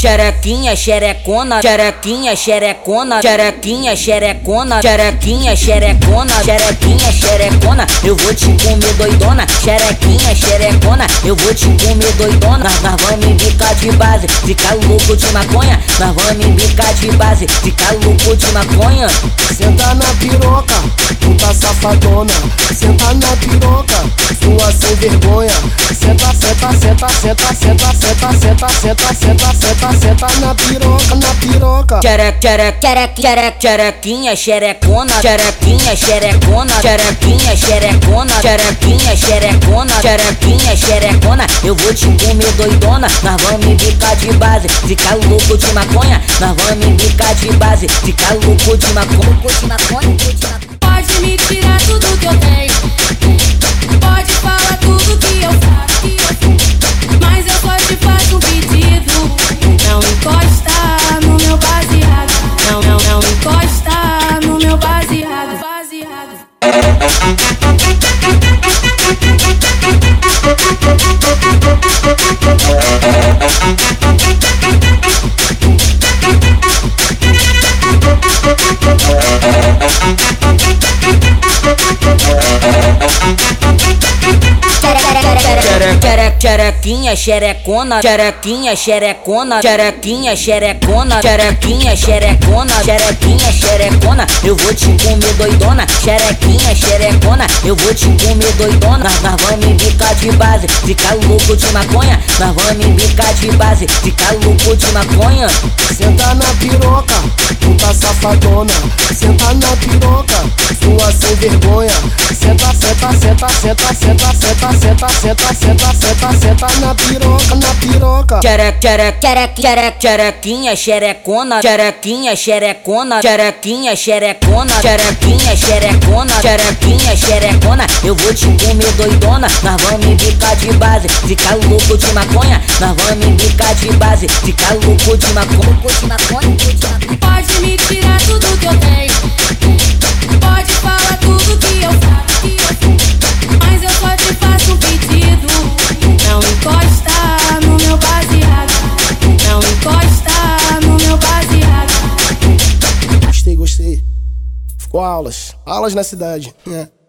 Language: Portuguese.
xerequinha, xerecona, xerequinha, xerecona, xerequinha, xerecona, xerequinha, xerecona, xerequinha, xerecona, eu vou te comer doidona, xerequinha, xerecona, eu vou te comer doidona, nós, nós vamos bicar de base, ficar louco de maconha, nós vamos bicar de base, ficar louco de maconha, senta na piroca, puta safadona, senta na piroca, sua sem vergonha, senta, senta, senta, senta, senta, senta, senta, senta, senta, senta, senta na piroca, na piroca. Xere, xere, xere, xere, xerequinha, xerecona, xerequinha, xerecona, xerequinha, xerecona, xerequinha, xerecona, xerequinha, xerecona, eu vou te comer doidona, nós vamos embicar de base, ficar louco de maconha, nós vamos embicar de base, ficar louco de maconha, louco de maconha, louco de maconha. Thank xerequinha, xerecona, xerequinha, xerecona, xerequinha, xerecona, xerequinha, xerecona, xerequinha, xerecona, eu vou te comer doidona, xerequinha, xerecona, eu vou te comer doidona, nós vamos embicar de base, ficar louco de maconha, nós vamos embicar de base, ficar louco de maconha. Senta na piroca, puta safadona, senta na piroca, sua sem vergonha, senta, senta, senta, senta, senta, senta, senta, senta, senta, senta, senta na piroca, na piroca. Xere, xere, xere, xere, xerequinha, xerecona, xerequinha, xerecona, xerequinha, xerecona, xerequinha, xerecona, xerequinha, xerecona, eu vou te comer doidona, nós vamos embicar de base, ficar louco de maconha, nós vamos embicar de base, ficar louco de maconha, Pode me tirar tudo que eu tenho. Pode falar tudo que eu faço. Mas eu só te faço um pedido. Não encosta no meu baseado. Não encosta no meu baseado. Gostei, gostei. Ficou aulas, aulas na cidade. É.